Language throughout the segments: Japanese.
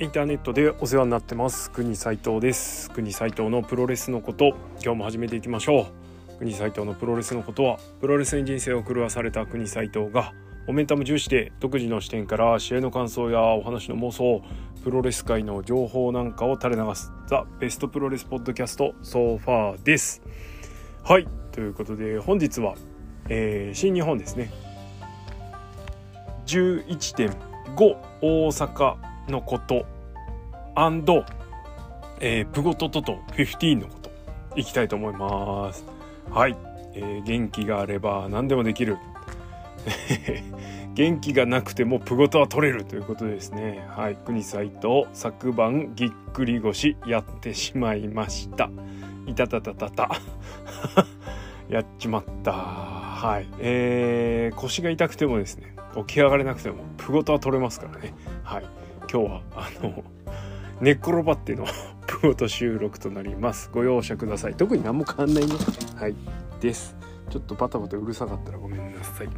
インターネットでお世話になってます。国斉藤です。国斉藤のプロレスのこと今日も始めていきましょう。国斉藤のプロレスのことはプロレスに人生を狂わされた国斉藤がモメンタム重視で独自の視点から試合の感想やお話の妄想プロレス界の情報なんかを垂れ流すザ・ベストプロレスポッドキャストソファーです。はいということで本日は、えー、新日本ですね。11.5大阪のこと。えー、プゴトトト15のこと。いきたいと思います。はい、えー、元気があれば何でもできる。元気がなくてもプゴトは取れるということですね。はい。国斎藤昨晩ぎっくり腰やってしまいました。いたたたたた。やっちまった。はい。えー、腰が痛くてもですね。起き上がれなくてもプゴトは取れますからね。はい。今日はあの寝っ転がってのプロと収録となります。ご容赦ください。特に何も変わんないねはい。です。ちょっとバタバタうるさかったらごめんなさい。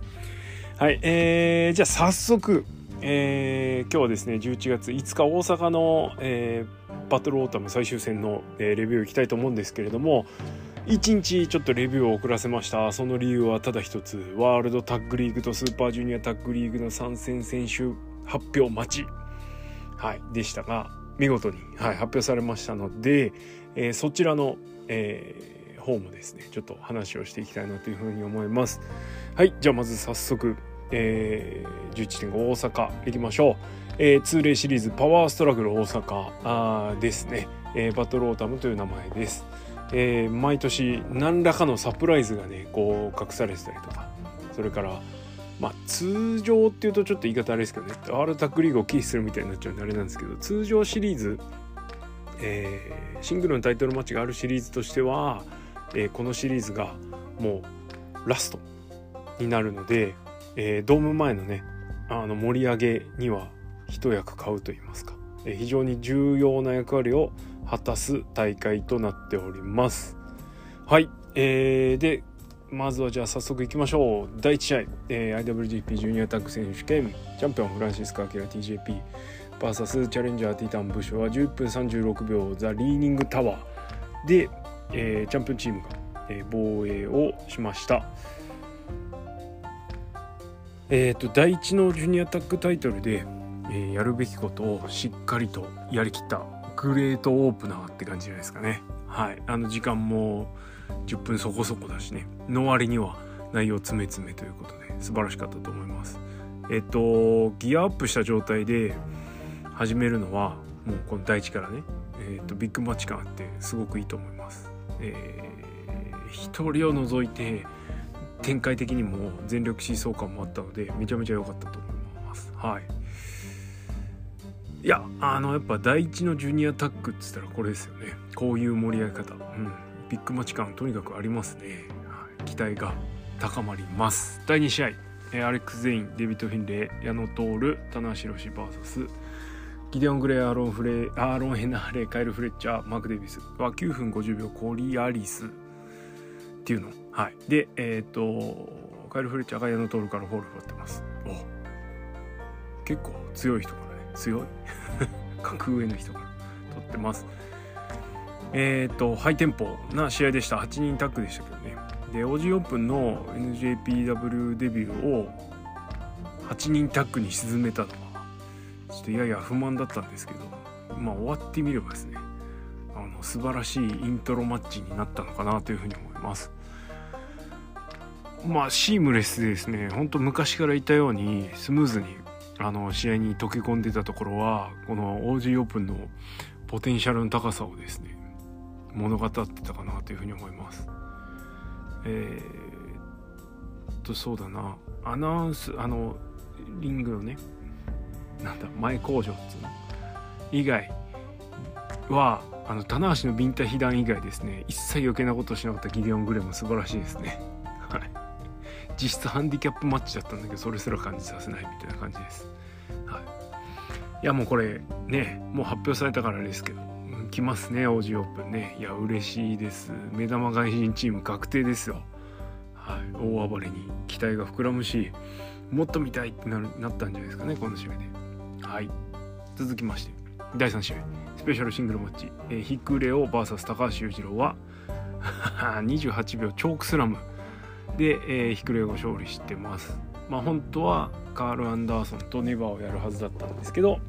はい。えー、じゃあ早速えー、今日はですね11月5日大阪の、えー、バトルオータム最終戦の、えー、レビューいきたいと思うんですけれども1日ちょっとレビューを遅らせました。その理由はただ一つ。ワールドタッグリーグとスーパージュニアタッグリーグの参戦選手発表待ち。はい、でしたが見事に、はい、発表されましたので、えー、そちらの、えー、方もですねちょっと話をしていきたいなというふうに思います。はいじゃあまず早速、えー、11.5大阪いきましょう、えー、通例シリーズパワーストラグル大阪あですね、えー、バトルオータムという名前です。えー、毎年何らかのサプライズがねこう隠されてたりとかそれからまあ通常っていうとちょっと言い方あれですけどねワールタックリーグをキーするみたいになっちゃうんであれなんですけど通常シリーズ、えー、シングルのタイトルマッチがあるシリーズとしては、えー、このシリーズがもうラストになるので、えー、ドーム前のねあの盛り上げには一役買うと言いますか、えー、非常に重要な役割を果たす大会となっております。はい、えー、でまずはじゃあ早速いきましょう。第1試合、えー、IWGP ジュニアタッグ選手権。チャンピオンフランシスコ・アキラ TJP VS チャレンジャーティータン部署は10分36秒ザ・リーニングタワー。で、えー、チャンピオンチームが、えー、防衛をしました。えっ、ー、と第1のジュニアタッグタイトルで、えー、やるべきことをしっかりとやりきった。グレートオープナーって感じじゃないですかね。はい。あの時間も10分そこそこだしね。の割には内容詰め詰めということで素晴らしかったと思います。えっとギアアップした状態で始めるのはもうこの第一からね、えっとビッグマッチ感あってすごくいいと思います、えー、一人を除いて展開的にも全力疾走感もあったのでめちゃめちゃ良かったと思います。はい。いやあのやっぱ第一のジュニアタックっつったらこれですよね。こういう盛り上げ方。うん。ビッグマッチ感とにかくありますね、期待が高まります。第2試合。アレックス・ゼインデビッド・フィンレイ矢野徹棚橋宏 VS ギデオン・グレイアーロン・フレアーロン・ヘナーレカイル・フレッチャーマーク・デビス。は9分50秒コリアリス。っていうの。はい。でえっ、ー、とカイル・フレッチャーが矢野徹からフォールを取ってます。結構強い人からね。強い 格上の人から取ってます。えっ、ー、とハイテンポな試合でした。8人タッグでしたけどね。で OG オープンの NJPW デビューを8人タッグに沈めたのはちょっとやや不満だったんですけど。まあ終わってみればですね。あの素晴らしいイントロマッチになったのかなというふうに思います。まあシームレスでですねほんと昔からいたようにスムーズにあの試合に溶け込んでたところはこの OG オープンのポテンシャルの高さをですね物語ってたかなというふうに思います。えー、とそうだなアナウンスあのリングのねなんだ前工場っつうの以外はあの棚橋のビンタ被弾以外ですね一切余計なことをしなかったギデオン・グレも素晴らしいですね。はい、実質ハンディキャップマッチだったんだけどそれすら感じさせないみたいな感じです。はい、いやもうこれねもう発表されたからですけど来ますね OG オープンね。いや嬉しいです。目玉外人チーム確定ですよ。はい大暴れに期待が膨らむしもっと見たいってななったんじゃないですかねこの締めで。はい続きまして第3試合スペシャルシングルマッチ、えー、ヒクレオ VS 高橋裕次郎は 28秒チョークスラム。で、えー、ヒクレオが勝利してます。まあ本当はカール・アンダーソンとネバーをやるはずだったんですけど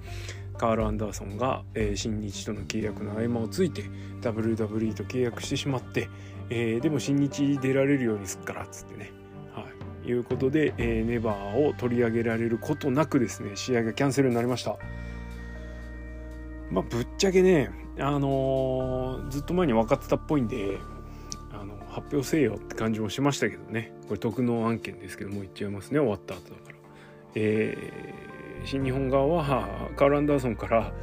カール・アンダーソンが、えー、新日との契約の合間をついて WWE と契約してしまって、えー、でも新日出られるようにすっからっつってね。はい。いうことで、えー、ネバーを取り上げられることなくですね試合がキャンセルになりました。まあぶっちゃけねあのー、ずっと前に分かってたっぽいんであの発表せよって感じもしましたけどね。これ特納案件ですけどもう言っちゃいますね。終わった後だから。えー新日本側はカール・アンダーソンから、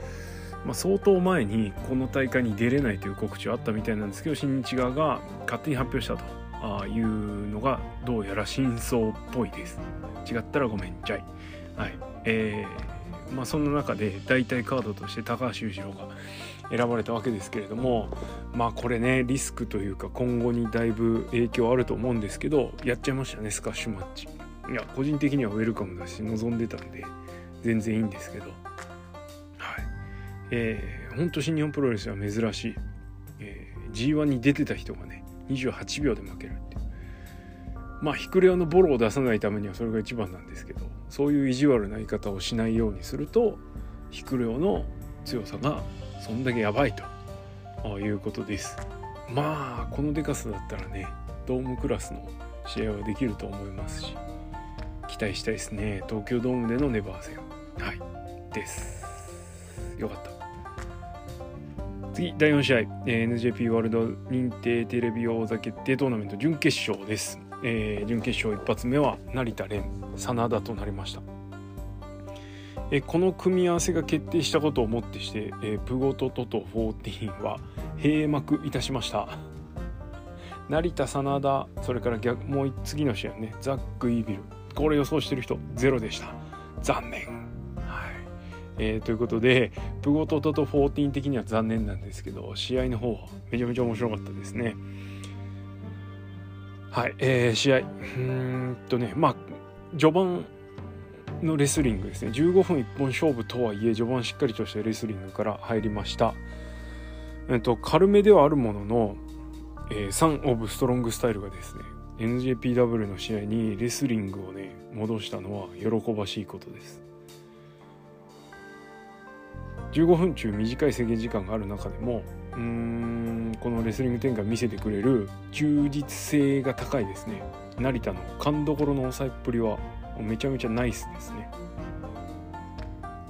まあ、相当前にこの大会に出れないという告知はあったみたいなんですけど新日側が勝手に発表したというのがどうやら真相っぽいです。違ったらごめんちゃい。はい。えー、まあその中で代替カードとして高橋裕次郎が選ばれたわけですけれどもまあこれねリスクというか今後にだいぶ影響あると思うんですけどやっちゃいましたねスカッシュマッチ。いや個人的にはウェルカムだし望んでたんで。全然いいんですけど、はい。えー、本当新日本プロレスは珍しい、えー、G1 に出てた人がね28秒で負けるってまあヒクレオのボロを出さないためにはそれが一番なんですけどそういう意地悪な言い方をしないようにするとヒクレオの強さがそんだけやばいと。いうことです。まあこのデカスだったらねドームクラスの試合はできると思いますし期待したいですね。東京ドームでのネバー戦。はい。です。よかった。次第4試合、えー、NJP ワールド認定テレビ王座決定トーナメント準決勝です、えー、準決勝一発目は成田蓮。真田となりました。えこの組み合わせが決定したことをもってして、えー、プゴトトト14は閉幕いたしました。成田真田それから逆もう次の試合ね。ザック・イービル。これ予想してる人ゼロでした。残念。えー、ということでプゴトトと14的には残念なんですけど試合の方はめちゃめちゃ面白かったですね。はい、えー、試合うんとねまあ序盤のレスリングですね。15分一本勝負とはいえ序盤しっかりとしたレスリングから入りました、えっと、軽めではあるものの、えー、サン・オブ・ストロングスタイルがですね NJPW の試合にレスリングをね戻したのは喜ばしいことです。15分中短い制限時間がある中でもうーんこのレスリング展開見せてくれる充実性が高いですね。成田の勘どころの抑えっぷりはめちゃめちゃナイスですね。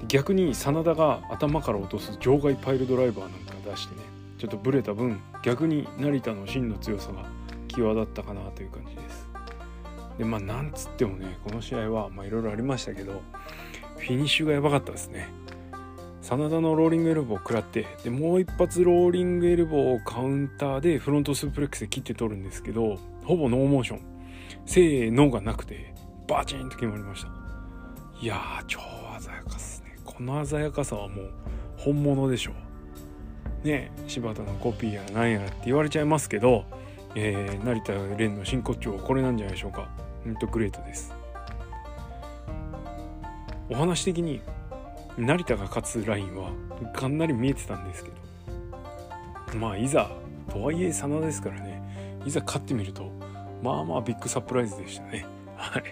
逆に真田が頭から落とす場外パイルドライバーなんか出してねちょっとブレた分逆に成田の真の強さが際立ったかなという感じです。でまあなんつってもねこの試合はいろいろありましたけどフィニッシュがやばかったですね。真田のローリングエルボーを食らってでもう一発ローリングエルボーをカウンターでフロントスープレックスで切って取るんですけどほぼノーモーション。せーのがなくてバチンと決まりました。いやー超鮮やかっすね。この鮮やかさはもう本物でしょう。ね柴田のコピーやら何やらって言われちゃいますけど、えー、成田蓮の真骨頂これなんじゃないでしょうか。ほんとグレートです。お話的に成田が勝つラインはかなり見えてたんですけど。まあいざとはいえ真田ですからね。いざ勝ってみるとまあまあビッグサプライズでしたね。はい。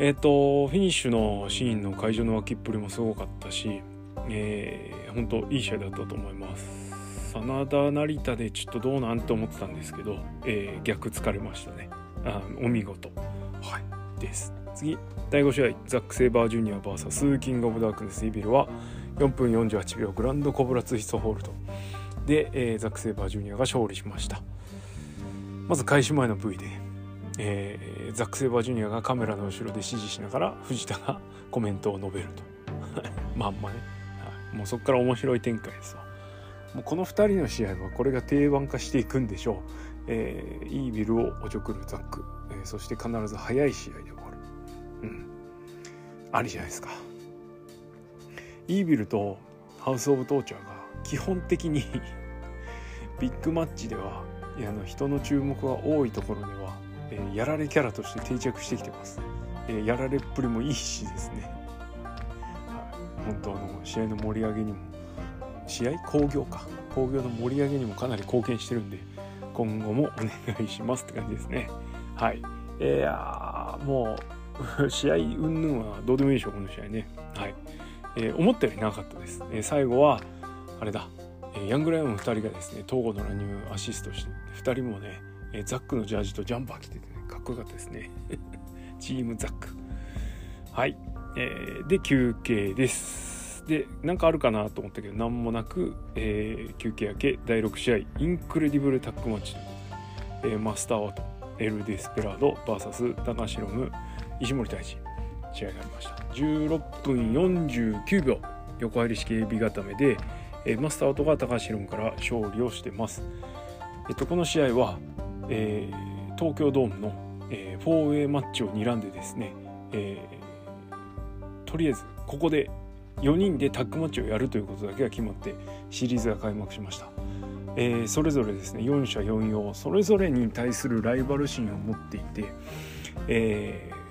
えっ、とフィニッシュのシーンの会場の脇っぷりもすごかったしえー、本当いい試合だったと思います。真田成田でちょっとどうなんて思ってたんですけど、えー、逆疲れましたね。あお見事。はい。です。次。第5試合ザック・セイバージュニア VS キング・オブ・ダークネス・イビルは4分48秒グランドコブラツイストホールドで、えー、ザック・セイバージュニアが勝利しました。まず開始前の V で、えー、ザック・セイバージュニアがカメラの後ろで指示しながら藤田がコメントを述べると。まんまね、はい、もうそこから面白い展開ですわ。もうこの2人の試合はこれが定番化していくんでしょう、えー、イービルをおちょくるザック、えー、そして必ず速い試合でありじゃないですか。イービルとハウス・オブ・トーチャーが基本的に ビッグマッチではあの人の注目が多いところでは、えー、やられキャラとして定着してきてます、えー、やられっぷりもいいしですね、は本当の試合の盛り上げにも試合興行か。興行の盛り上げにもかなり貢献してるんで今後もお願いしますって感じですね。はい。いやもう 試合云々はどうでもいいでしょうこの試合ね。はい、えー、思ったよりなかったです、えー、最後はあれだ、えー、ヤングライオン2人がですね東郷の乱入アシストして2人もね、えザックのジャージとジャンパー着ててねかっこよかったですね。チームザック。はい、えー、で休憩です。で何かあるかなと思ったけど何もなく、えー、休憩明け第6試合インクレディブルタックマッチ。えー、マスターワト、エル・デスペラード VS 高橋ヒロム。石森太二試合がありました。16分49秒横入り式エビ固めで、えー、マスターワトが高橋ヒロムから勝利をしてます。えっとこの試合は、えー、東京ドームの、えー、4A マッチを睨んでですね、えー、とりあえずここで4人でタッグマッチをやるということだけが決まってシリーズが開幕しました、えー、それぞれですね4社4用それぞれに対するライバル心を持っていて、えー、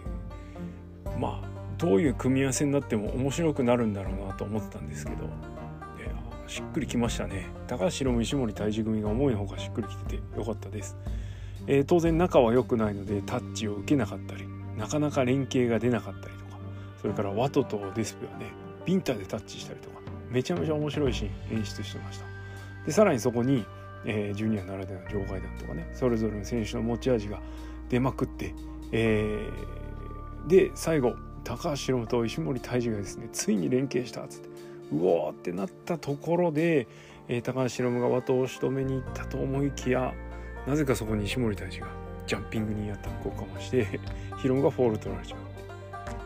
まあどういう組み合わせになっても面白くなるんだろうなと思ってたんですけど。しっくりきましたね。高橋も石森退治組が思いのほかしっくりきててよかったです、えー、当然仲は良くないのでタッチを受けなかったりなかなか連携が出なかったりとかそれからワトとデスペはねビンタでタッチしたりとかめちゃめちゃ面白いシーン演出してました。でさらにそこに、えー、ジュニアならではの場外弾とかねそれぞれの選手の持ち味が出まくって、えー、で最後高橋宏と石森泰治がですねついに連携したっつってうおーってなったところで、えー、高橋宏が的を仕留めに行ったと思いきやなぜかそこに石森大治がジャンピングにアタックをかまして ヒロムがフォール取られちゃう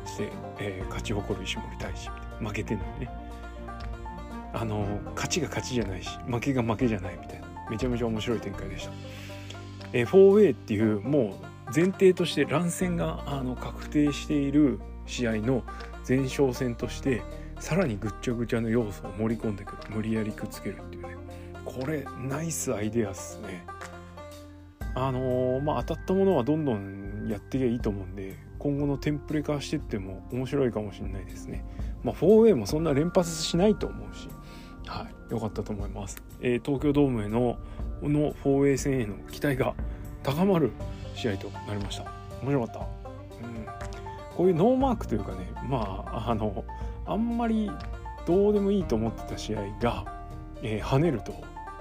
そして、えー、勝ち誇る石森大治負けてんのにね。あの勝ちが勝ちじゃないし負けが負けじゃないみたいなめちゃめちゃ面白い展開でした、えー、4A っていうもう前提として乱戦があの確定している試合の前哨戦としてさらにぐっちゃぐちゃの要素を盛り込んでくる。無理やりくっつけるっていうね。これナイスアイデアっすね。あのー、まあ当たったものはどんどんやっていけばいいと思うんで今後のテンプレ化してっても面白いかもしれないですね。まあ 4A もそんな連発しないと思うし。はい。良かったと思います、えー、東京ドームへのこの 4A 戦への期待が高まる試合となりました。面白かった、うん、こういうノーマークというかねまああのあんまりどうでもいいと思ってた試合が、えー、跳ねると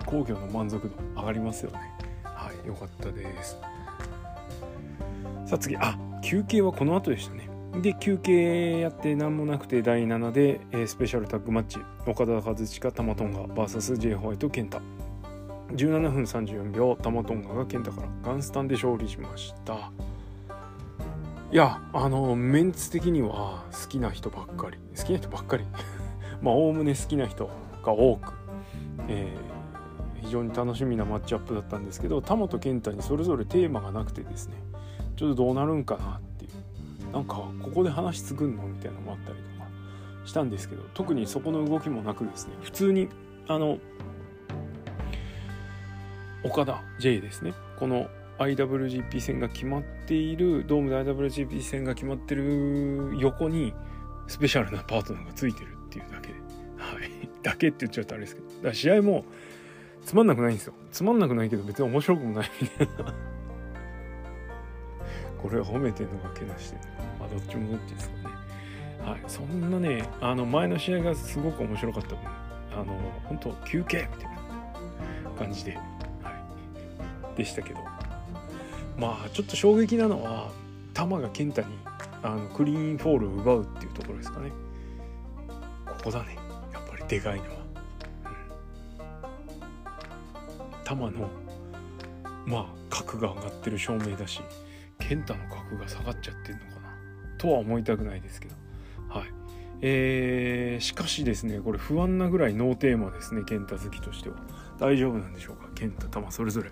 工業の満足度上がりますよね。はい良かったです。さあ次。あ休憩はこの後でしたね。で休憩やって何もなくて第7で、えー、スペシャルタッグマッチ。岡田和親玉トンガ VSJ ホワイト健太。17分34秒玉トンガが健太からガンスタンで勝利しました。いやあのメンツ的には好きな人ばっかり。好きな人ばっかり。まあおおむね好きな人が多く、えー、非常に楽しみなマッチアップだったんですけど田本健太にそれぞれテーマがなくてですねちょっとどうなるんかなっていう。なんかここで話作んのみたいなのもあったりとかしたんですけど特にそこの動きもなくですね普通にあの岡田 J ですね。この IWGP 戦が決まっているドームで IWGP 戦が決まってる横にスペシャルなパートナーがついてるっていうだけ。で、はい、だけって言っちゃうとあれですけど。だから試合もつまんなくないんですよ。つまんなくないけど別に面白くもないみたいな。これは褒めてんのかけなしてまあどっちもどっちですかね。はい。そんなねあの前の試合がすごく面白かった分あの本当休憩みたいな感じで、でしたけど。まあちょっと衝撃なのは玉が健太にあのクリーンフォールを奪うっていうところですかね。ここだね。やっぱりでかいのは、うん、玉のまあ格が上がってる証明だし健太の格が下がっちゃってんのかな。とは思いたくないですけど。はい。えー、しかしですねこれ不安なぐらいノーテーマですね健太好きとしては。大丈夫なんでしょうか？健太玉それぞれ。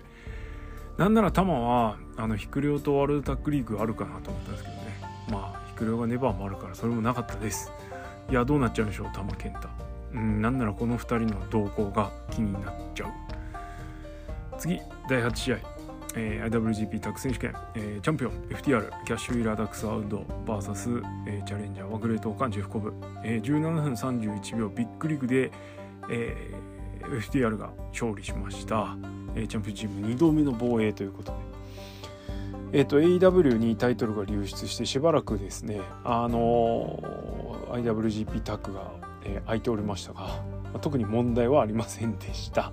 なんならタマはあのヒクレオとワールドタックリーグあるかなと思ったんですけどね。まあヒクレオがネバーもあるからそれもなかったです。いやどうなっちゃうんでしょうタマケンタ。うんなんならこの2人の動向が気になっちゃう。次第8試合、えー、IWGP タッグ選手権、えー、チャンピオン FTR キャッシュウィーラーダックスアウド VS、えー、チャレンジャーはグレートオカンジェフコブ、えー、17分31秒ビッグリーグで、えー、FTR が勝利しました、え、チャンピオンチーム2度目の防衛ということで。えーと、AW にタイトルが流出してしばらくですね、あの、IWGP タッグが、え、空いておりましたが、ま、特に問題はありませんでした。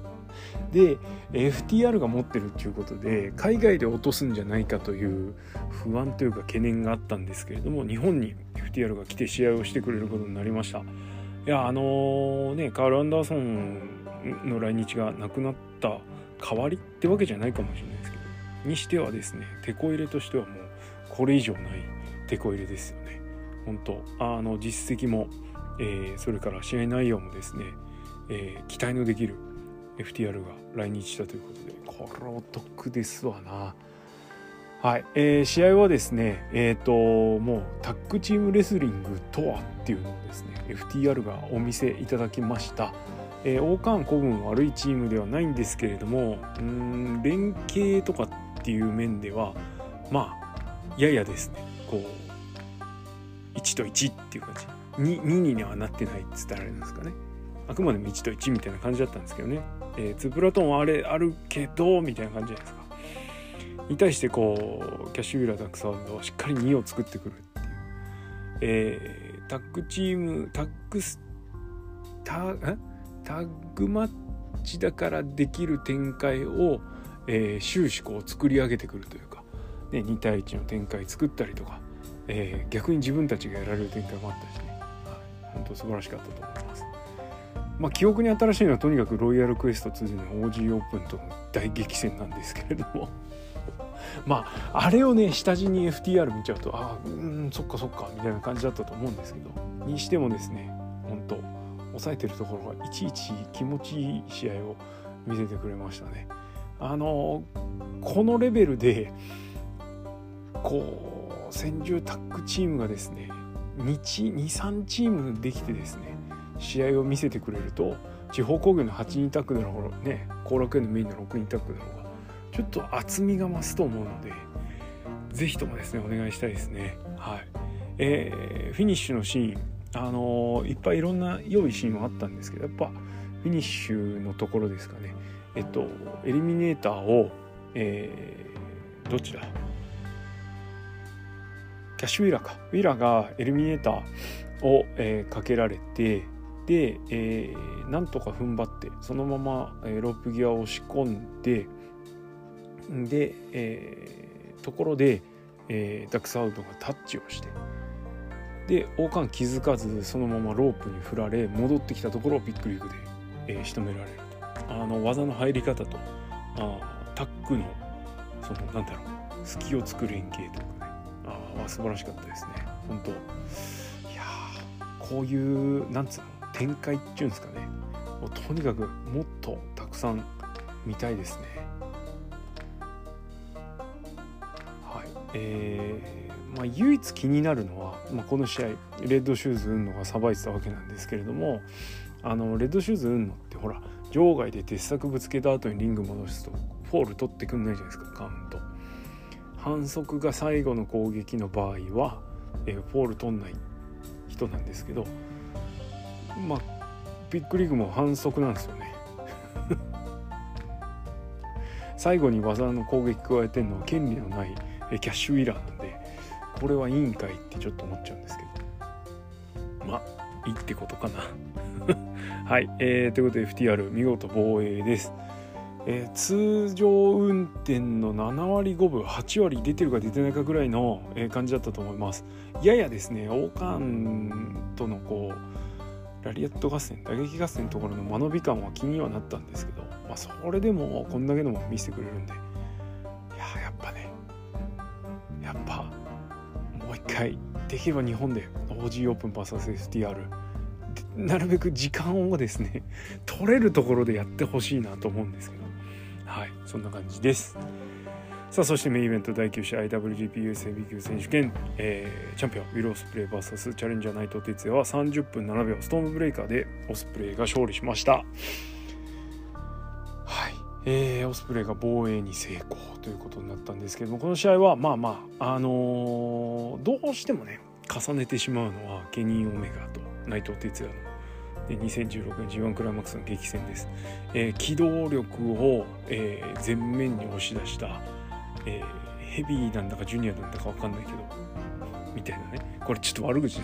で FTR が持ってるっていうことで海外で落とすんじゃないかという不安というか懸念があったんですけれども日本に FTR が来て試合をしてくれることになりました。いやあのー、ねカール・アンダーソンの来日がなくなった代わりってわけじゃないかもしれないですけど。にしてはですねテこ入れとしてはもうこれ以上ないテこ入れですよね。本当あの実績も、えー、それから試合内容もですね、えー、期待のできる FTR が来日したということでこれお得ですわな。はい、えー、試合はですねえっ、ー、ともうタッグチームレスリングとはっていうのをですね FTR がお見せいただきました。えー、王冠古文悪いチームではないんですけれどもうん連携とかっていう面ではまあややですね。こう1と1っていう感じ。2, 2にはなってないっつったらあれなんですかね。あくまでも1と1みたいな感じだったんですけどね、えー、ツプラトンはあれあるけどみたいな感じじゃないですか。に対してこうキャッシュウィーラダックサウンドはしっかり2を作ってくるっていう、えー、タッグチームタッグスタタッグマッチだからできる展開を、えー、終始こう作り上げてくるというか、ね、2対1の展開作ったりとか、えー、逆に自分たちがやられる展開もあったしね、はい、本当素晴らしかったと思います。まあ、記憶に新しいのはとにかくロイヤルクエスト2での OG オープンとの大激戦なんですけれども。まああれをね下地に FTR 見ちゃうとああうんそっかそっかみたいな感じだったと思うんですけど。にしてもですね抑えてるところがいちいち気持ちいい試合を見せてくれましたね。あのこのレベルでこう戦獣タッグチームがですね23チームできてですね試合を見せてくれると地方工業の8人タッグだろうね後楽園のメインの6人タッグだろうがちょっと厚みが増すと思うので是非ともですねお願いしたいですね。はい。えー、フィニッシュのシーン。あの、いっぱいいろんな良いシーンはあったんですけどやっぱフィニッシュのところですかね。えっとエリミネーターを、えー、どっちだキャッシュウィーラーか。ウィーラーがエリミネーターを、えー、かけられてで、えー、なんとか踏ん張ってそのまま、えー、ロープギアを押し込んでで、えー、ところで、えー、ダックスハーウッドがタッチをしてで王冠気づかずそのままロープに振られ戻ってきたところをビッグリーグで、えー、仕留められる。あの技の入り方とあタックのそのなんだろう隙を作る連携とかね。あ素晴らしかったですね。本当いやこういうなんつうの展開っていうんですかね。もうとにかくもっとたくさん見たいですね。はい。えー、まあ唯一気になるのは、まあ、この試合レッドシューズ海野がさばいてたわけなんですけれどもあのレッドシューズ海野ってほら場外で鉄柵ぶつけた後にリング戻すとフォール取ってくんないじゃないですかカウント反則が最後の攻撃の場合は、え、フォール取んない人なんですけどまあビッグリーグも反則なんですよね。最後に技の攻撃加えてるのは権利のないキャッシュウィーラーなんでこれはいいんかいってちょっと思っちゃうんですけど。まあいいってことかな。はい、えー、ということで FTR 見事防衛です、えー、通常運転の7割5分8割出てるか出てないかぐらいの、え感じだったと思います。ややですね王冠とのこうラリアット合戦打撃合戦のところの間延び感は気にはなったんですけど、まあ、それでもこんだけのも見せてくれるんでもう一回できれば日本で OG オープン VSSTR なるべく時間をですね 取れるところでやってほしいなと思うんですけど。はい。そんな感じです。さあそしてメインイベント第9試合 WGPUS ヘビー級選手権、えー、チャンピオンウィル・オスプレイ VS チャレンジャー内藤哲也は30分7秒ストームブレイカーでオスプレイが勝利しました。えー、オスプレイが防衛に成功ということになったんですけどもこの試合はまあまああのー、どうしてもね重ねてしまうのはケニー・オメガと内藤哲也ので2016年 G1 クライマックスの激戦です、えー、機動力を、えー、前面に押し出した、えー、ヘビーなんだかジュニアなんだか分かんないけどみたいなね。これちょっと悪口だ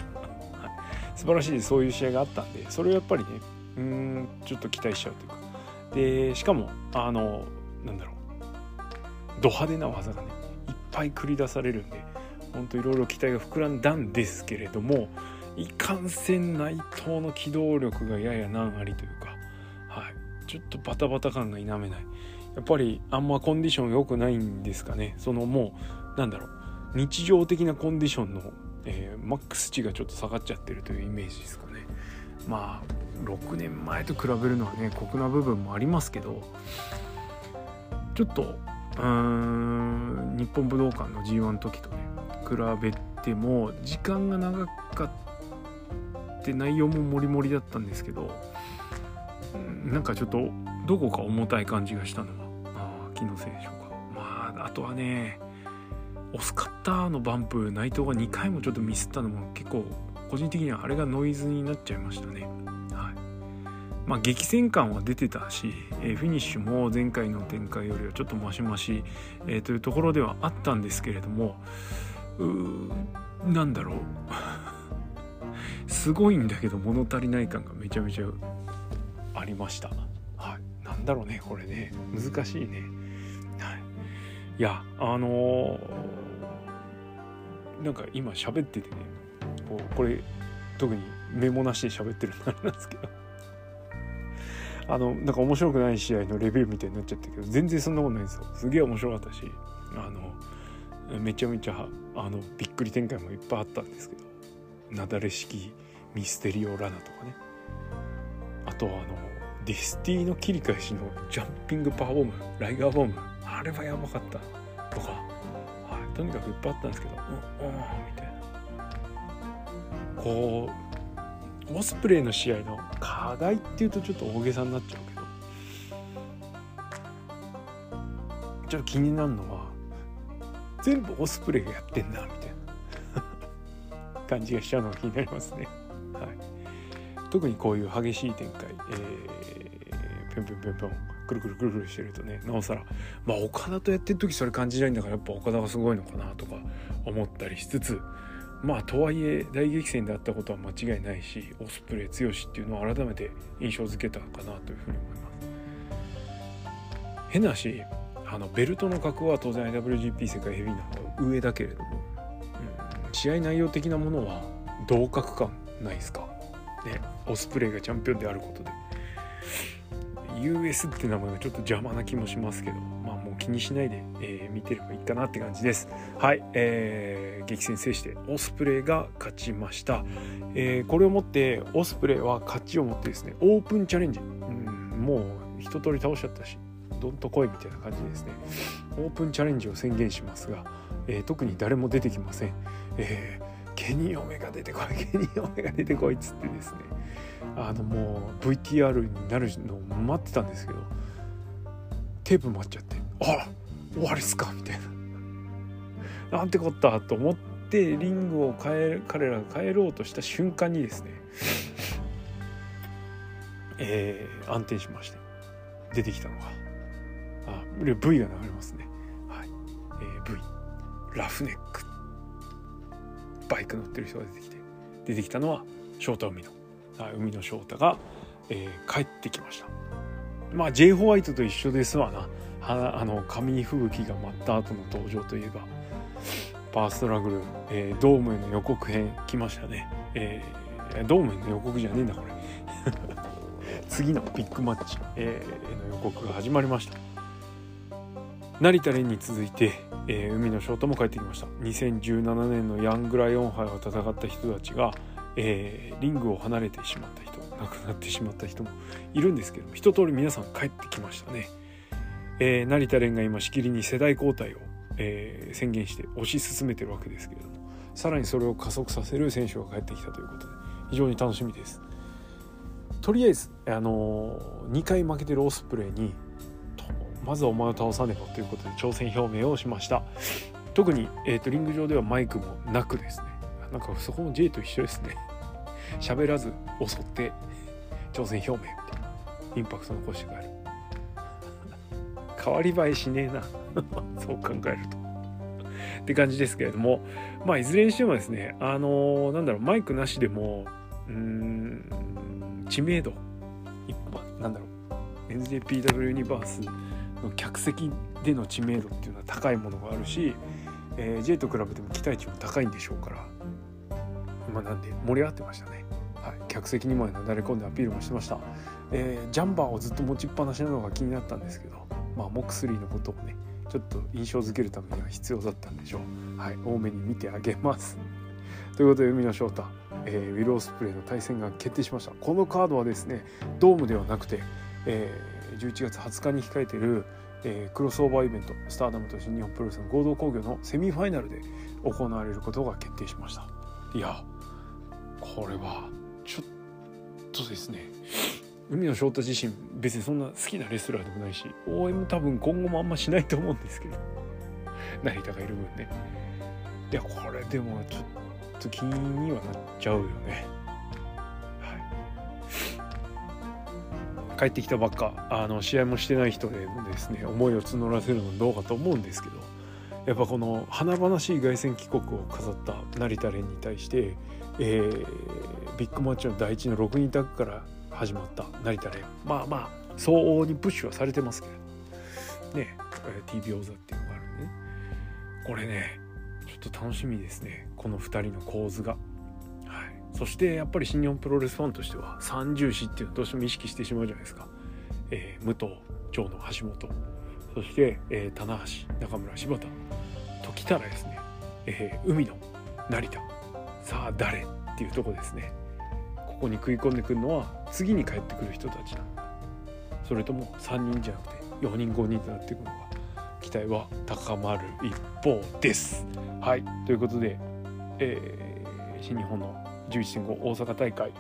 素晴らしいそういう試合があったんでそれをやっぱりねうんちょっと期待しちゃうというか。でしかもあのなんだろう。ド派手な技がねいっぱい繰り出されるんでほんといろいろ期待が膨らんだんですけれどもいかんせん内藤の機動力がやや難ありというか、はい、ちょっとバタバタ感が否めない。やっぱりあんまコンディション良くないんですかね。そのもうなんだろう。日常的なコンディションの、えー、マックス値がちょっと下がっちゃってるというイメージですかね。まあ6年前と比べるのはね酷な部分もありますけどちょっとうん日本武道館の G1 の時とね比べても時間が長かって内容もモリモリだったんですけどなんかちょっとどこか重たい感じがしたのはあ気のせいでしょうかまああとはね押すカッターのバンプ内藤が2回もちょっとミスったのも結構個人的にはあれがノイズになっちゃいましたね。まあ、激戦感は出てたし、えー、フィニッシュも前回の展開よりはちょっとマシマシ、えー、というところではあったんですけれどもうなんだろう。すごいんだけど物足りない感がめちゃめちゃありました。はい、なんだろうねこれね。難しいね。はい、いやあのー、なんか今喋っててねこうこれ特にメモなしで喋ってるんなんですけど。あのなんか面白くない試合のレビューみたいになっちゃったけど全然そんなことないんですよ。すげえ面白かったしあのめちゃめちゃあのびっくり展開もいっぱいあったんですけど雪崩式ミステリオラナとかね。あとはあのデスティノの切り返しのジャンピングパワーボムライガーボムあれはやばかった。とか、はい、とにかくいっぱいあったんですけどうんうんみたいな。こうオスプレイの試合の課題っていうとちょっと大げさになっちゃうけど。ちょっと気になるのは全部オスプレイがやってんだみたいな。感じがしちゃうのが気になりますね。はい、特にこういう激しい展開、えー、ぴょんぴょんぴょんぴょんくるくるくるくるしてるとねなおさらまあ岡田とやってる時それ感じないんだからやっぱ岡田がすごいのかなとか思ったりしつつまあとはいえ大激戦であったことは間違いないしオスプレイ強しっていうのを改めて印象づけたかなというふうに思います。変なしあのベルトの格は当然 IWGP 世界ヘビーの方が上だけれどもうん試合内容的なものは同格感ないですか？ねオスプレイがチャンピオンであることで。US って名前がちょっと邪魔な気もしますけど。気にしないで、えー、見てればいいかなって感じです。はい、えー、激戦制してオスプレイが勝ちました、えー、これをもってオスプレイは勝ちをもってですねオープンチャレンジ、うん、もう一通り倒しちゃったしどんと来いみたいな感じですね。オープンチャレンジを宣言しますが、えー、特に誰も出てきません、えー、ケニー・オメガ出てこいケニー・オメガ出てこいっつってですね。あのもう VTR になるのを待ってたんですけどテープ待っちゃって。あ終わりっすかみたいな。なんてこったと思ってリングを変え彼らが変えろうとした瞬間にですねえー、安定しまして出てきたのがあ V が流れますね。はい、えー、V ラフネック。バイク乗ってる人が出てきて出てきたのは翔太海野海野翔太が、えー、帰ってきました。まあ J ホワイトと一緒ですわな。あの紙吹雪が舞った後の登場といえばパーストラグル、えー、ドームへの予告編来ましたね、えー、ドームへの予告じゃねえんだこれ。次のビッグマッチ、えー、の予告が始まりました。成田蓮に続いて、えー、海野翔太も帰ってきました。2017年のヤングライオン杯を戦った人たちが、えー、リングを離れてしまった人亡くなってしまった人もいるんですけど一通り皆さん帰ってきましたね、えー、成田蓮が今しきりに世代交代を、えー、宣言して推し進めてるわけですけれどもさらにそれを加速させる選手が帰ってきたということで非常に楽しみです。とりあえず、あのー、2回負けてるオスプレイにまずはお前を倒さねばということで挑戦表明をしました。特に、えーと、リング上ではマイクもなくですね。なんかそこも J と一緒ですね。喋らず襲って挑戦表明みたいなインパクト残して帰る。変わり映えしねえな。そう考えると。って感じですけれども。まあいずれにしてもですねあのー、なんだろうマイクなしでもうーん知名度。なんだろう。NJPW ユニバースの客席での知名度っていうのは高いものがあるし、えー、J と比べても期待値も高いんでしょうから。まあなんで盛り上がってましたね。はい、客席にまでなだれ込んでアピールもしてました、えー、ジャンバーをずっと持ちっぱなしなのが気になったんですけど、まあ、モクスリーのことをねちょっと印象づけるためには必要だったんでしょう。はい、多めに見てあげます。ということで海野翔太、えー、ウィロースプレイの対戦が決定しました。このカードはですねドームではなくて、えー、11月20日に控えている、えー、クロスオーバーイベントスターダムと新日本プロレスの合同工業のセミファイナルで行われることが決定しました。いやこれはちょっとですね海野翔太自身別にそんな好きなレスラーでもないし応援も多分今後もあんましないと思うんですけど。成田がいる分ね。いやこれでもちょっと気にはなっちゃうよね。はい。帰ってきたばっかあの試合もしてない人でもですね思いを募らせるのどうかと思うんですけどやっぱこの華々しい凱旋帰国を飾った成田蓮に対して、えー、ビッグマッチの第一の6人タッグから始まった成田蓮まあまあ相応にプッシュはされてますけど。ね、えー、TB 王座っていうのがあるんでね。これねちょっと楽しみですね。この2人の構図が。はい、そしてやっぱり新日本プロレスファンとしては三重視っていうのどうしても意識してしまうじゃないですか。えー、武藤長野橋本。そして、えー、棚橋中村柴田。ときたらですね、えー、海の成田。さあ誰っていうとこですね。ここに食い込んでくるのは次に帰ってくる人たちなそれとも3人じゃなくて4人5人となっていくのか期待は高まる一方です。はい。ということで、えー、新日本の11.5大阪大会、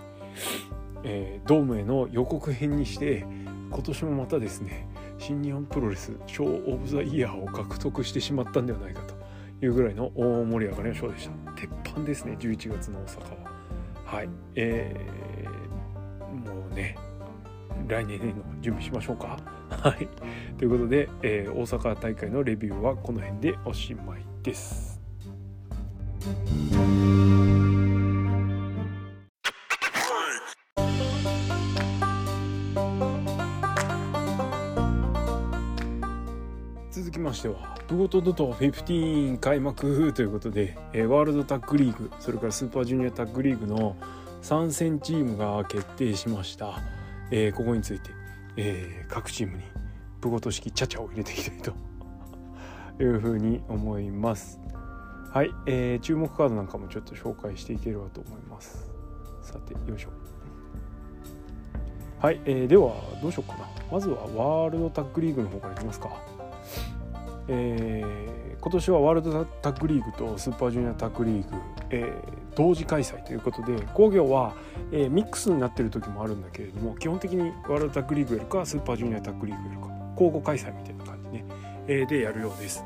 えー、ドームへの予告編にして今年もまたですね新日本プロレスショー・オブ・ザ・イヤーを獲得してしまったんではないかというぐらいの大盛り上がりのショーでした。鉄板ですね11月の大阪は。はい。えー、もうね来年の準備しましょうか。はい。ということで、えー、大阪大会のレビューはこの辺でおしまいです。してはプゴトドト15開幕 ということで、えー、ワールドタッグリーグそれからスーパージュニアタッグリーグの参戦チームが決定しました、えー、ここについて、えー、各チームにプゴト式チャチャを入れていきたいと いうふうに思います。はい、えー、注目カードなんかもちょっと紹介していければと思います。さてよいしょ。はい、えー、ではどうしようかな。まずはワールドタッグリーグの方からいきますか。えー、今年はワールドタッグリーグとスーパージュニアタッグリーグ、えー、同時開催ということで工業は、えー、ミックスになってる時もあるんだけれども基本的にワールドタッグリーグやるかスーパージュニアタッグリーグやるか交互開催みたいな感じね、えー、でやるようです。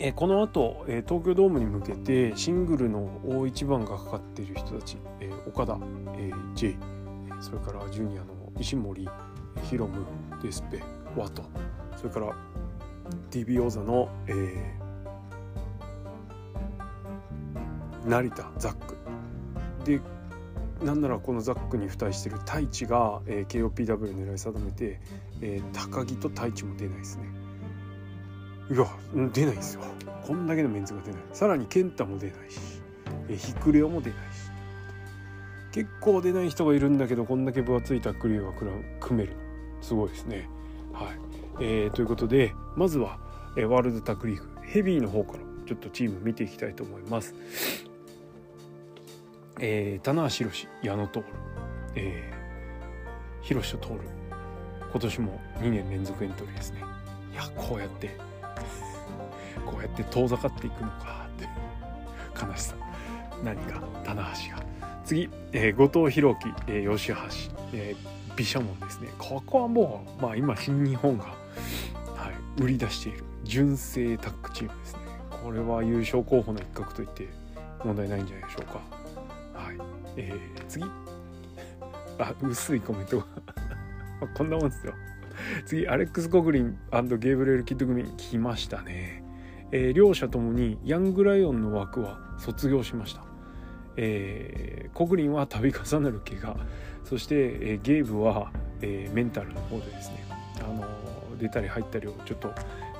えー、この後、えー、東京ドームに向けてシングルの大一番がかかっている人たち、えー、岡田、えー、J それからジュニアの石森ヒロムデスペワトそれから DB 王座の、えー、成田ザック。でなんならこのザックに付帯してる太一が、えー、KOPW 狙い定めて、えー、高木と太一も出ないですね。いや出ないんですよ。こんだけのメンツが出ない。さらに健太も出ないし、えー、ヒクレオも出ないし。結構出ない人がいるんだけどこんだけ分厚いタックリーが組める。すごいですね。はい。えー、ということでまずは、えー、ワールドタッグリーグヘビーの方からちょっとチーム見ていきたいと思います。えー、棚橋宏矢野徹、えー、宏と徹。今年も2年連続エントリーですね。いやこうやってこうやって遠ざかっていくのかって。悲しさ。何か棚橋が。次、えー、後藤弘樹、えー、吉橋、えー、毘沙門ですね。ここはもう、まあ、今新日本が、売り出している純正タッグチームですね。これは優勝候補の一角といって問題ないんじゃないでしょうか。はい。えー、次。あ薄いコメントが。こんなもんですよ。次アレックス・コグリンゲーブレル・キッド組来ましたね、えー、両者ともにヤングライオンの枠は卒業しました。えー、コグリンは度重なる怪我。そして、えー、ゲーブは、えー、メンタルの方でですね、あの出たり入ったりをちょっと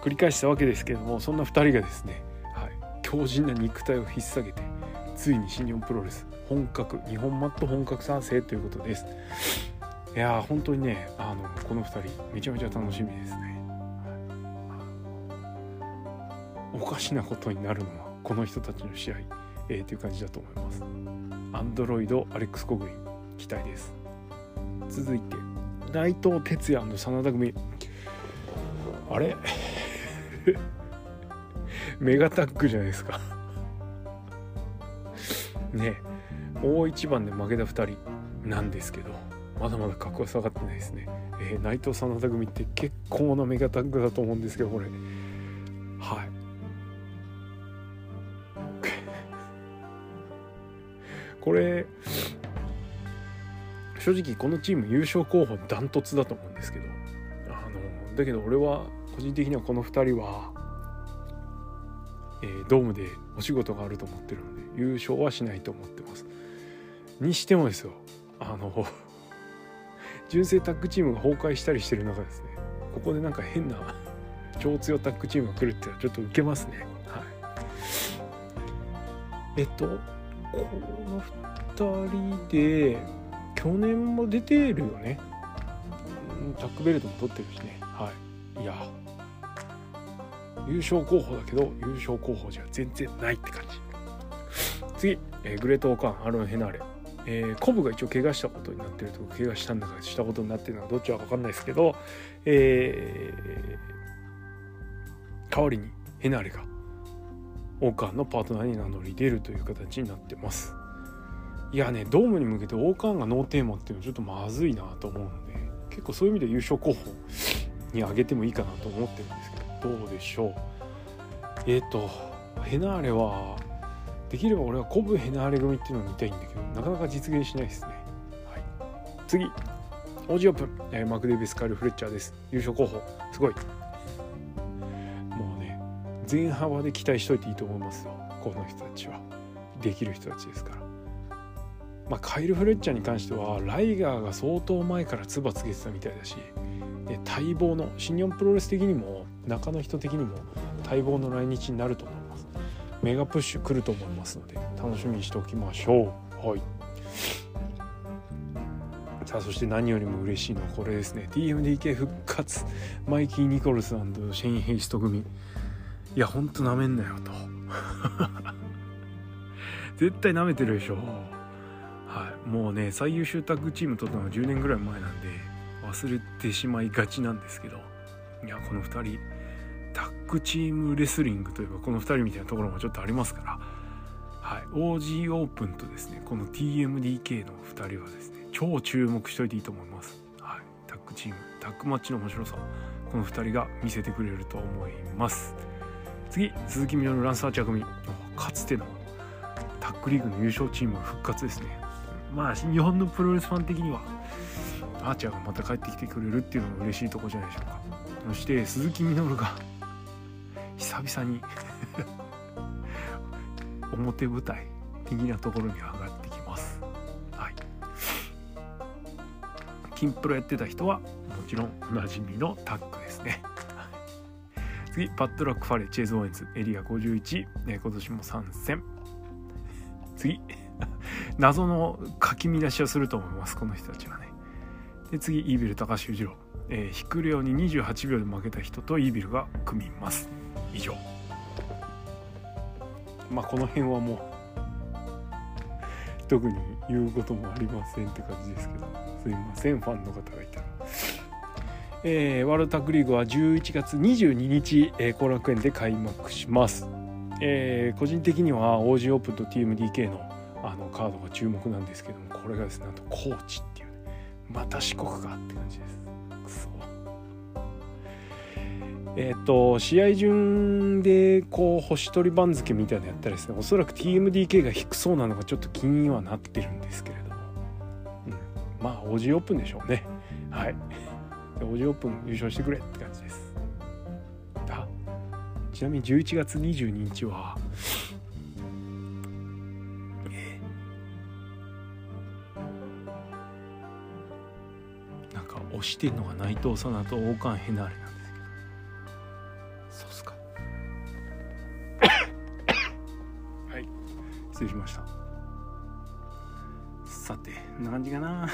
繰り返したわけですけれどもそんな2人がですね、はい、強靭な肉体を引っ提げてついに新日本プロレス本格日本マット本格賛成ということですいやー本当にねあのこの2人めちゃめちゃ楽しみですね、おかしなことになるのはこの人たちの試合えー、という感じだと思います。アンドロイドアレックス・コグリン期待です。続いて内藤哲也真田組あれ？メガタッグじゃないですか。ね。大一番で負けた2人なんですけどまだまだ格は下がってないですね、えー、内藤真田組って結構なメガタッグだと思うんですけどこれ。はい。これ正直このチーム優勝候補ダントツだと思うんですけど。だけど俺は個人的にはこの2人は、えー、ドームでお仕事があると思ってるので優勝はしないと思ってます。にしてもですよあの 純正タッグチームが崩壊したりしてる中ですね。ここでなんか変な超強タッグチームが来るってのはちょっと受けますね。はい。えっとこの2人で去年も出てるよね。タックベルトも取ってるしね。はい。いや。優勝候補だけど優勝候補じゃ全然ないって感じ。次、えー、グレート・オカンアロン・ヘナーレ。えー、コブが一応怪我したことになってるとか怪我したんだかしたことになってるのはどっちは分かんないですけど、えー、代わりにヘナーレがオーカーのパートナーに名乗り出るという形になってます。いやねドームに向けてオーカンがノーテーマっていうのはちょっとまずいなと思うので結構そういう意味で優勝候補に挙げてもいいかなと思ってるんですけどどうでしょう。えっ、ー、とヘナーレはできれば俺はコブヘナーレ組っていうのを見たいんだけどなかなか実現しないですね、はい、次。オージオープ。ン、えー、マクデビス・カール・フレッチャーです。優勝候補。すごい。全幅で期待しといていいと思いますよ。この人たちは。できる人たちですから。まあカイル・フレッチャーに関してはライガーが相当前から唾つけてたみたいだしで待望の新日本プロレス的にも中の人的にも待望の来日になると思います。メガプッシュ来ると思いますので楽しみにしておきましょう。はい。さあそして何よりも嬉しいのはこれですね。TMDK 復活。マイキー・ニコルスシェイン・ヘイスト組。いやほんとなめんなよと。絶対なめてるでしょ。はい。もうね最優秀タッグチーム取ったのは10年ぐらい前なんで。忘れてしまいがちなんですけどいやこの2人タッグチームレスリングといえばこの2人みたいなところもちょっとありますからはい OG オープンとですねこの TMDK の2人はですね超注目しといていいと思います、はい、タッグチームタッグマッチの面白さをこの2人が見せてくれると思います。次鈴木みのるランサーチャ組。かつてのタッグリーグの優勝チーム復活ですね。まあ日本のプロレスファン的にはアーチャーがまた帰ってきてくれるっていうのも嬉しいとこじゃないでしょうか。そして鈴木みのるが 久々に 表舞台的なところに上がってきます。はい。金プロやってた人はもちろんおなじみのタッグですね。次パッドラック・ファレチェーズ・オーエンズエリア51、え今年も参戦。次 謎の書き乱しをすると思いますこの人たちはね。で次イービル高橋裕次郎、えー、ヒクレオに28秒で負けた人とイービルが組みます。以上。まあこの辺はもう特に言うこともありませんって感じですけど。すいませんファンの方がいたら。えー、ワールドタッグリーグは11月22日後、えー、楽園で開幕します、えー、個人的には OG オープンと TMDK のあのカードが注目なんですけどもこれがですねあとコーチって、また四国かって感じです。くそえっ、と試合順でこう星取り番付みたいなのやったらですね。おそらく TMDK が低そうなのがちょっと気にはなってるんですけれど。も、うん、まあ OG オープンでしょうね。はい。で OG オープン優勝してくれって感じです。だ。ちなみに11月22日はしてんのが内藤さなと王冠ヘナーレなんですけど。そうっすか。はい。失礼しました。さてこんな感じかな。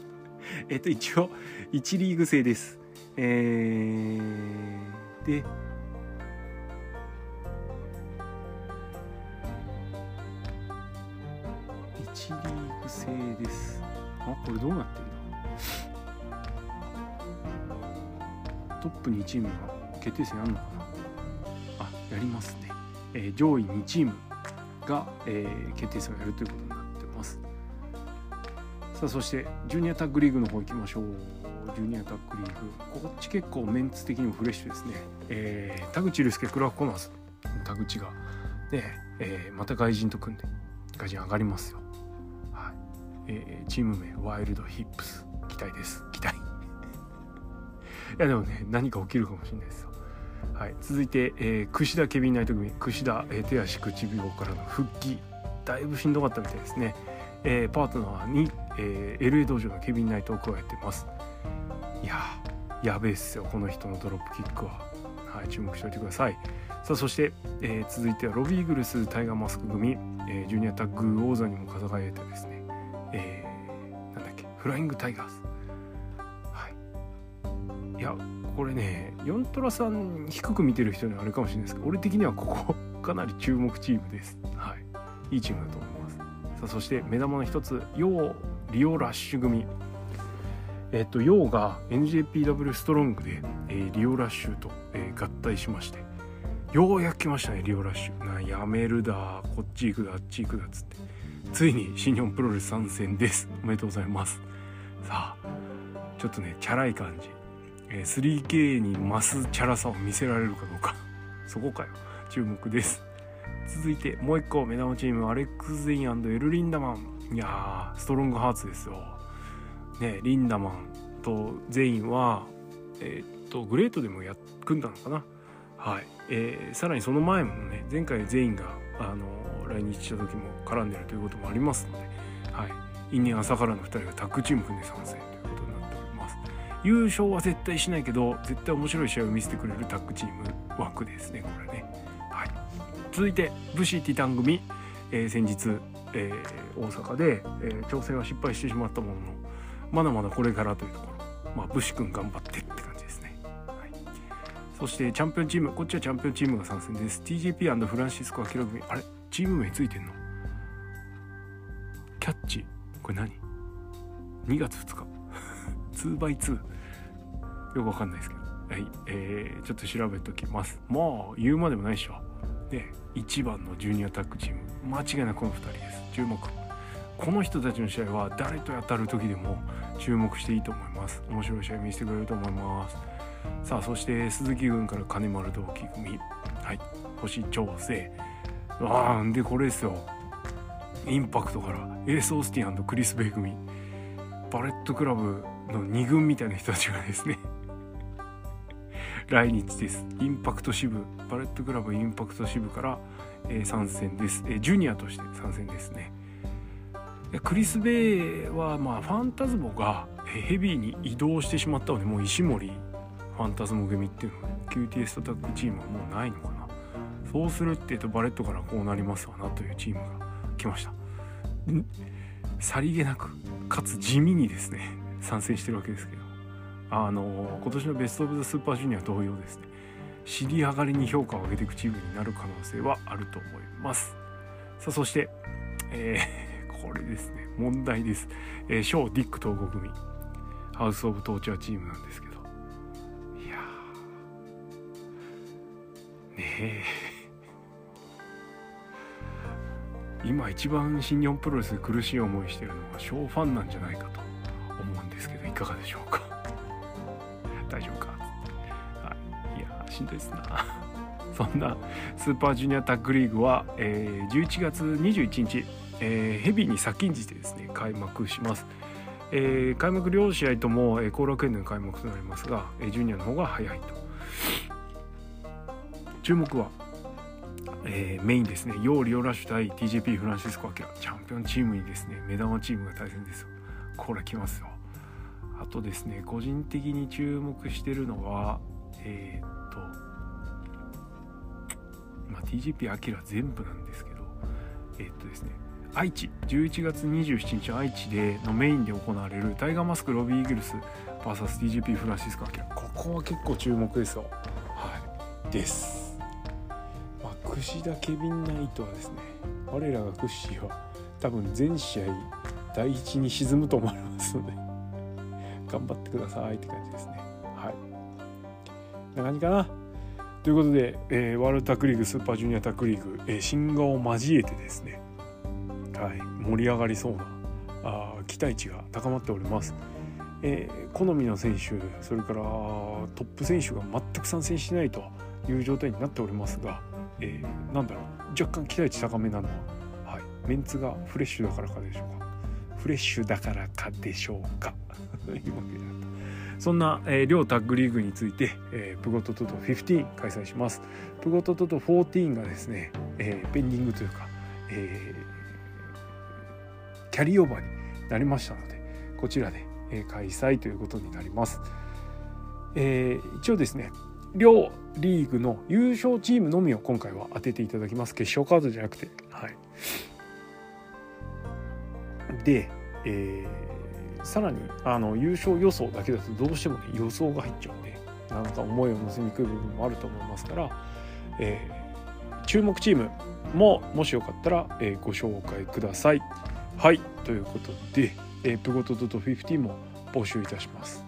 えっと一応1リーグ制です。えー、で1リーグ制です。あこれどうなってんだトップ2チームが決定戦やるのかな？あやりますね、えー上位2チームが、えー決定戦をやるということになってます。さあそしてジュニアタッグリーグの方行きましょう。ジュニアタッグリーグ。こっち結構メンツ的にもフレッシュですね、えー田口竜介クラークコナーズ田口がね、えーまた外人と組んで外人上がりますよ。はい、えーチーム名ワイルドヒップス。期待です。期待。いやでもね何か起きるかもしれないですよ。はい、続いて、えー、櫛田ケビンナイト組。櫛田、えー手足口病からの復帰。だいぶしんどかったみたいですね、えーパートナーに、えー LA 道場のケビンナイトを加えてます。いややべえっすよ。この人のドロップキックは。はい注目しておいてください。さあそして、えー続いてはロビーグルスタイガーマスク組、えージュニアタッグ王座にも輝いたですね、えーなんだっけフライングタイガース。いやこれね4トラさん低く見てる人にはあれかもしれないですけど俺的にはここ かなり注目チームです。はい。いいチームだと思います。さあそして目玉の一つヨーリオラッシュ組。えっとヨーが NJPW ストロングで、えーリオラッシュと、えー合体しまして。ようやく来ましたねリオラッシュ。なやめるだこっち行くだあっち行くだっつって。ついに新日本プロレス参戦です。おめでとうございます。さあちょっとねチャラい感じ。え 3K に増すチャラさを見せられるかどうか。そこかよ。注目です。続いてもう一個目玉チームアレックス・ゼインエル・リンダマン。いやーストロングハーツですよ。ねリンダマンとゼインはえーっとグレートでもや組んだのかな。はい、えーさらにその前もね前回ゼインがあの来日した時も絡んでるということもありますので、はい、因縁朝からの2人がタッグチーム組んで参戦。優勝は絶対しないけど絶対面白い試合を見せてくれるタッグチーム枠ですねこれね、はい、続いて武士ティタン組、えー先日、えー大阪で、えー挑戦は失敗してしまったもののまだまだこれからというところ。まあ武士君頑張ってって感じですね、はい、そしてチャンピオンチーム。こっちはチャンピオンチームが参戦です。TJP& フランシスコ・アキラ組。あれ？チーム名ついてんの？キャッチ。これ何 ?2 月2日。2x2 よくわかんないですけど。はい。えー、ちょっと調べときます。まあ言うまでもないでしょ。で1番のジュニアタッグチーム。間違いなくこの2人です。注目。この人たちの試合は誰と当たる時でも注目していいと思います。面白い試合見せてくれると思います。さあそして鈴木軍から金丸同期組。はい。星調整。ああでこれですよ。インパクトから。エース・オースティンクリス・ベイ組。バレットクラブの2軍みたいな人たちがですね。来日です。インパクト支部。バレットクラブインパクト支部から、えー参戦です、えージュニアとして参戦ですね。クリス・ベイはまあファンタズモがヘビーに移動してしまったのでもう石森ファンタズモ組っていうのはね QTS タッグチームはもうないのかな。そうするっていうとバレットからこうなりますわなというチームが来ました。さりげなくかつ地味にですね参戦してるわけですけど。あの今年のベスト・オブ・ザ・スーパージュニア同様ですね。尻上がりに評価を上げていくチームになる可能性はあると思います。さあそして、えー これですね。問題です、えー、ショー・ディック統合組ハウス・オブ・トーチャーチームなんですけど。いやねえ。今一番新日本プロレスで苦しい思いしてるのはショーファンなんじゃないかと思うんですけどいかがでしょうか？大丈夫か、はい、いやしんどいですな。そんなスーパージュニアタッグリーグは、えー、11月21日、えー、ヘビーに先んじてですね開幕します、えー、開幕両試合とも後、えー、楽園での開幕となりますが、えー、ジュニアの方が早いと。注目は、えー、メインですね。ヨーリオラッシュ対 TJP フランシスコ・アキラ。チャンピオンチームにですね目玉チームが対戦ですよ。これ来ますよ。あとですね個人的に注目してるのはえー、っとまあ TGP アキラ全部なんですけどえー、っとですね愛知11月27日愛知でのメインで行われるタイガーマスクロビーイーグルス VSTGP フランシスコアキラ。ここは結構注目ですよ。はい。です。まあ串田ケビン・ナイトはですね我らがクッシーは多分全試合第一に沈むと思いますので頑張ってくださいって感じですね。はい。な感じかな。ということで、えー、ワールドタックリーグスーパージュニアタックリーグ、えー、新顔を交えてですね、はい、盛り上がりそうなあ期待値が高まっております、えー、好みの選手それからトップ選手が全く参戦しないという状態になっておりますが、えー、なんだろう。若干期待値高めなのは、はい、メンツがフレッシュだからかでしょうか。フレッシュだからかでしょうか？そんな、えー、両タッグリーグについて、えー、プゴトトト15開催します。プゴトトト14がですね、えー、ペンディングというか、えー、キャリーオーバーになりましたのでこちらで、えー、開催ということになります、えー、一応ですね両リーグの優勝チームのみを今回は当てていただきます。決勝カードじゃなくて。はい。で、えー、さらにあの優勝予想だけだとどうしても、ね、予想が入っちゃうんでなんか思いを乗せにくい部分もあると思いますから、えー、注目チームももしよかったら、えー、ご紹介ください。はいということで、えー、プゴトトト15も募集いたします。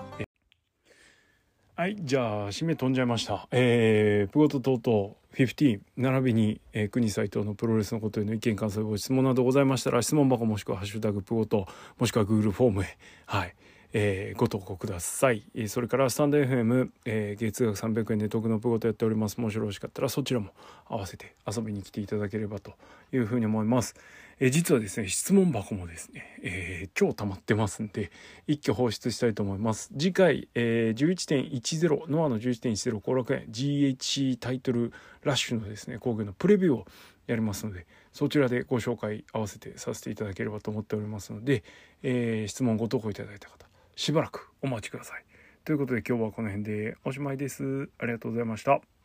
はい、じゃあ、締め飛んじゃいました。えー、プゴトトト15、並びに、えー、国斎藤のプロレスのことへの意見、感想、ご質問などございましたら、質問箱もしくはハッシュタグプゴト、もしくは Google フォームへ、はい、えー、ご投稿ください。えー、それからスタンド FM、えー、月額300円で得のプゴトやっております。もしよろしかったらそちらも合わせて遊びに来ていただければというふうに思います。え、実はですね、質問箱もですね、えー、今日溜まってますんで、一挙放出したいと思います。次回、えー、11.10、ノアの11.10後楽園 GHC タイトルラッシュのですね、工業のプレビューをやりますので、そちらでご紹介合わせてさせていただければと思っておりますので、えー、質問ご投稿いただいた方、しばらくお待ちください。ということで今日はこの辺でおしまいです。ありがとうございました。